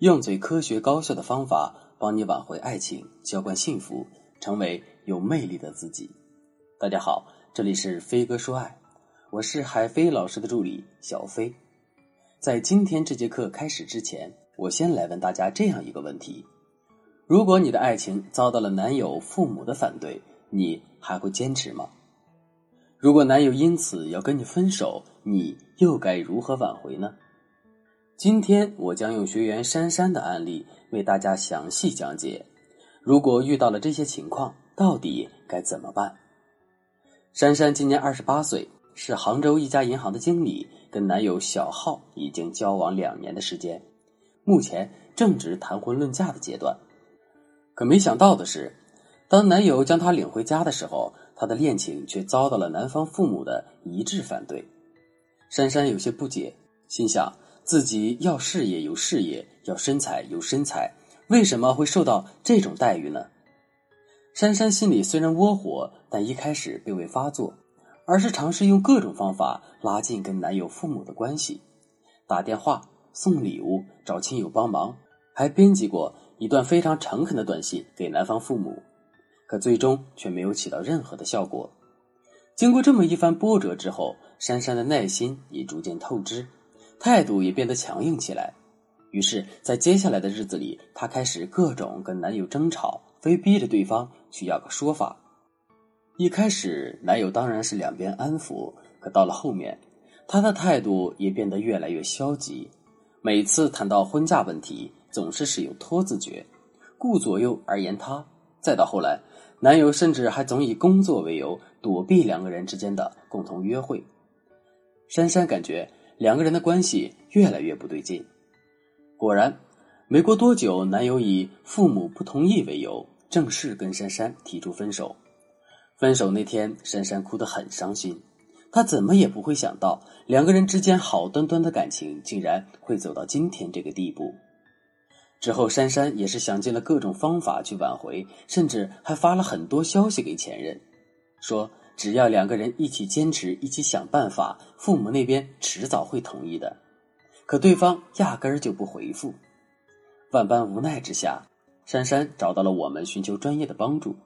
用最科学高效的方法帮你挽回爱情，浇灌幸福，成为有魅力的自己。大家好，这里是飞哥说爱，我是海飞老师的助理小飞。在今天这节课开始之前，我先来问大家这样一个问题：如果你的爱情遭到了男友父母的反对，你还会坚持吗？如果男友因此要跟你分手，你又该如何挽回呢？今天我将用学员珊珊的案例为大家详细讲解。如果遇到了这些情况，到底该怎么办？珊珊今年二十八岁，是杭州一家银行的经理，跟男友小浩已经交往两年的时间，目前正值谈婚论嫁的阶段。可没想到的是，当男友将她领回家的时候，她的恋情却遭到了男方父母的一致反对。珊珊有些不解，心想。自己要事业有事业，要身材有身材，为什么会受到这种待遇呢？珊珊心里虽然窝火，但一开始并未发作，而是尝试用各种方法拉近跟男友父母的关系，打电话、送礼物、找亲友帮忙，还编辑过一段非常诚恳的短信给男方父母，可最终却没有起到任何的效果。经过这么一番波折之后，珊珊的耐心也逐渐透支。态度也变得强硬起来，于是，在接下来的日子里，她开始各种跟男友争吵，非逼着对方去要个说法。一开始，男友当然是两边安抚，可到了后面，他的态度也变得越来越消极。每次谈到婚嫁问题，总是使用拖字诀，顾左右而言他。再到后来，男友甚至还总以工作为由躲避两个人之间的共同约会。珊珊感觉。两个人的关系越来越不对劲。果然，没过多久，男友以父母不同意为由，正式跟珊珊提出分手。分手那天，珊珊哭得很伤心。她怎么也不会想到，两个人之间好端端的感情，竟然会走到今天这个地步。之后，珊珊也是想尽了各种方法去挽回，甚至还发了很多消息给前任，说。只要两个人一起坚持，一起想办法，父母那边迟早会同意的。可对方压根儿就不回复。万般无奈之下，珊珊找到了我们，寻求专业的帮助。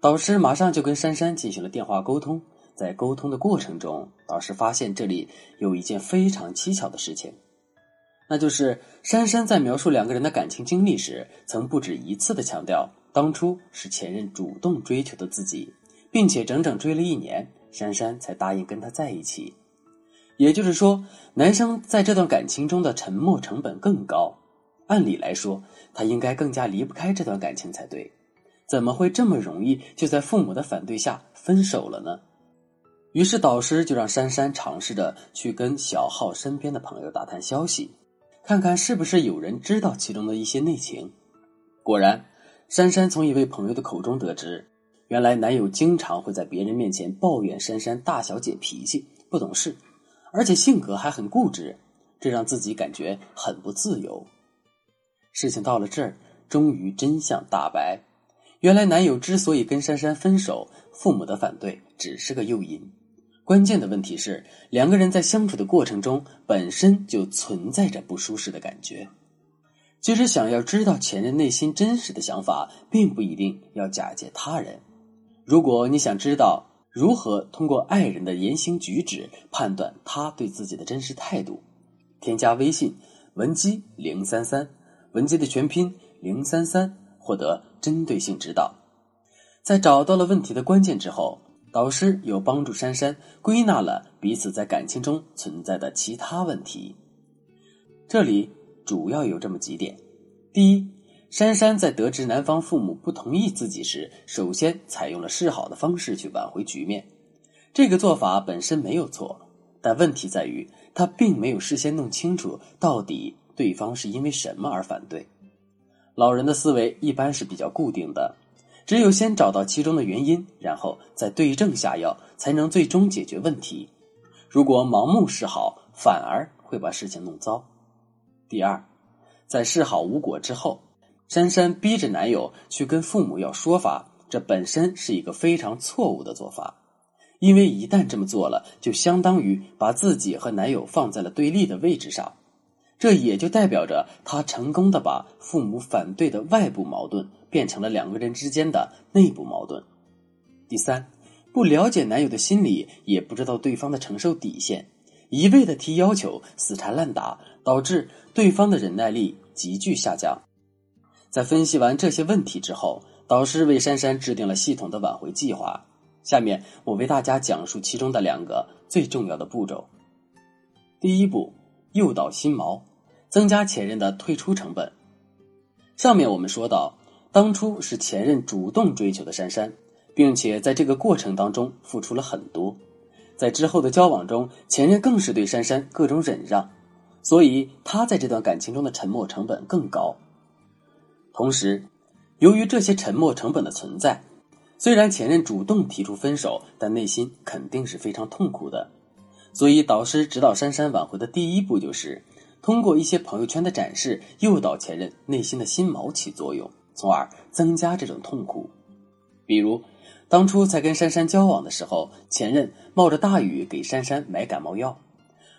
导师马上就跟珊珊进行了电话沟通。在沟通的过程中，导师发现这里有一件非常蹊跷的事情，那就是珊珊在描述两个人的感情经历时，曾不止一次的强调，当初是前任主动追求的自己。并且整整追了一年，珊珊才答应跟他在一起。也就是说，男生在这段感情中的沉默成本更高。按理来说，他应该更加离不开这段感情才对，怎么会这么容易就在父母的反对下分手了呢？于是导师就让珊珊尝试着去跟小浩身边的朋友打探消息，看看是不是有人知道其中的一些内情。果然，珊珊从一位朋友的口中得知。原来男友经常会在别人面前抱怨珊珊大小姐脾气不懂事，而且性格还很固执，这让自己感觉很不自由。事情到了这儿，终于真相大白。原来男友之所以跟珊珊分手，父母的反对只是个诱因，关键的问题是两个人在相处的过程中本身就存在着不舒适的感觉。其实想要知道前任内心真实的想法，并不一定要假借他人。如果你想知道如何通过爱人的言行举止判断他对自己的真实态度，添加微信文姬零三三，文姬的全拼零三三，获得针对性指导。在找到了问题的关键之后，导师又帮助珊珊归纳了彼此在感情中存在的其他问题。这里主要有这么几点：第一。珊珊在得知男方父母不同意自己时，首先采用了示好的方式去挽回局面。这个做法本身没有错，但问题在于她并没有事先弄清楚到底对方是因为什么而反对。老人的思维一般是比较固定的，只有先找到其中的原因，然后再对症下药，才能最终解决问题。如果盲目示好，反而会把事情弄糟。第二，在示好无果之后。珊珊逼着男友去跟父母要说法，这本身是一个非常错误的做法，因为一旦这么做了，就相当于把自己和男友放在了对立的位置上，这也就代表着她成功的把父母反对的外部矛盾变成了两个人之间的内部矛盾。第三，不了解男友的心理，也不知道对方的承受底线，一味的提要求，死缠烂打，导致对方的忍耐力急剧下降。在分析完这些问题之后，导师为珊珊制定了系统的挽回计划。下面我为大家讲述其中的两个最重要的步骤。第一步，诱导心锚。增加前任的退出成本。上面我们说到，当初是前任主动追求的珊珊，并且在这个过程当中付出了很多，在之后的交往中，前任更是对珊珊各种忍让，所以他在这段感情中的沉默成本更高。同时，由于这些沉默成本的存在，虽然前任主动提出分手，但内心肯定是非常痛苦的。所以，导师指导珊珊挽回的第一步就是。通过一些朋友圈的展示，诱导前任内心的心锚起作用，从而增加这种痛苦。比如，当初才跟珊珊交往的时候，前任冒着大雨给珊珊买感冒药，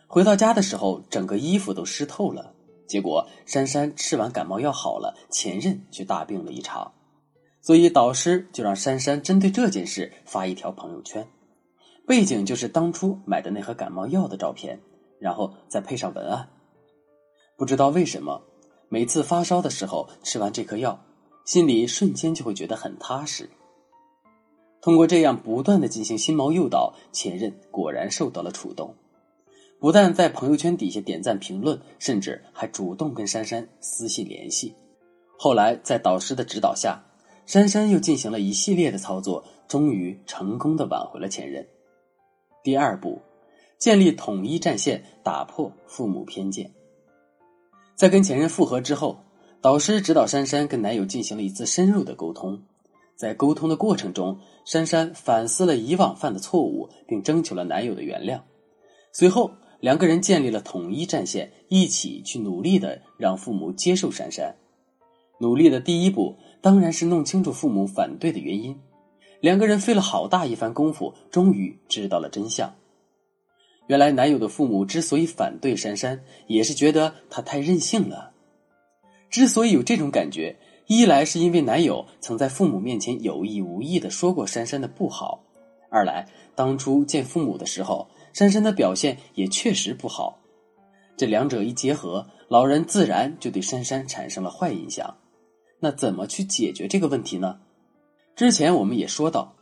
回到家的时候，整个衣服都湿透了。结果，珊珊吃完感冒药好了，前任却大病了一场。所以，导师就让珊珊针对这件事发一条朋友圈，背景就是当初买的那盒感冒药的照片，然后再配上文案。不知道为什么，每次发烧的时候吃完这颗药，心里瞬间就会觉得很踏实。通过这样不断的进行心锚诱导，前任果然受到了触动，不但在朋友圈底下点赞评论，甚至还主动跟珊珊私信联系。后来在导师的指导下，珊珊又进行了一系列的操作，终于成功的挽回了前任。第二步，建立统一战线，打破父母偏见。在跟前任复合之后，导师指导珊珊跟男友进行了一次深入的沟通。在沟通的过程中，珊珊反思了以往犯的错误，并征求了男友的原谅。随后，两个人建立了统一战线，一起去努力的让父母接受珊珊。努力的第一步当然是弄清楚父母反对的原因。两个人费了好大一番功夫，终于知道了真相。原来男友的父母之所以反对珊珊，也是觉得她太任性了。之所以有这种感觉，一来是因为男友曾在父母面前有意无意的说过珊珊的不好；二来当初见父母的时候，珊珊的表现也确实不好。这两者一结合，老人自然就对珊珊产生了坏印象。那怎么去解决这个问题呢？之前我们也说到，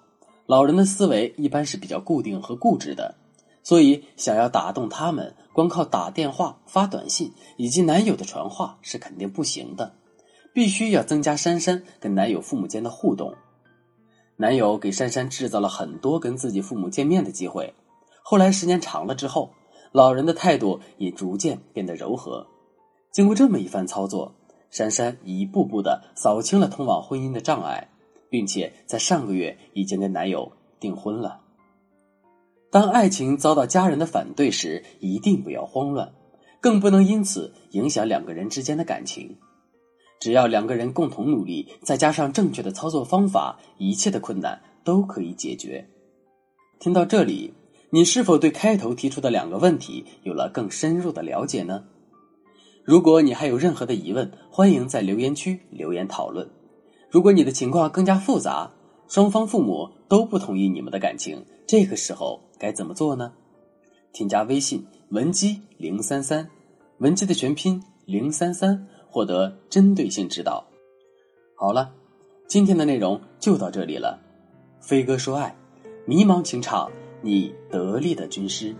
老人的思维一般是比较固定和固执的。所以，想要打动他们，光靠打电话、发短信以及男友的传话是肯定不行的，必须要增加珊珊跟男友父母间的互动。男友给珊珊制造了很多跟自己父母见面的机会，后来时间长了之后，老人的态度也逐渐变得柔和。经过这么一番操作，珊珊一步步的扫清了通往婚姻的障碍，并且在上个月已经跟男友订婚了。当爱情遭到家人的反对时，一定不要慌乱，更不能因此影响两个人之间的感情。只要两个人共同努力，再加上正确的操作方法，一切的困难都可以解决。听到这里，你是否对开头提出的两个问题有了更深入的了解呢？如果你还有任何的疑问，欢迎在留言区留言讨论。如果你的情况更加复杂，双方父母都不同意你们的感情，这个时候该怎么做呢？添加微信文姬零三三，文姬的全拼零三三，获得针对性指导。好了，今天的内容就到这里了。飞哥说爱，迷茫情场，你得力的军师。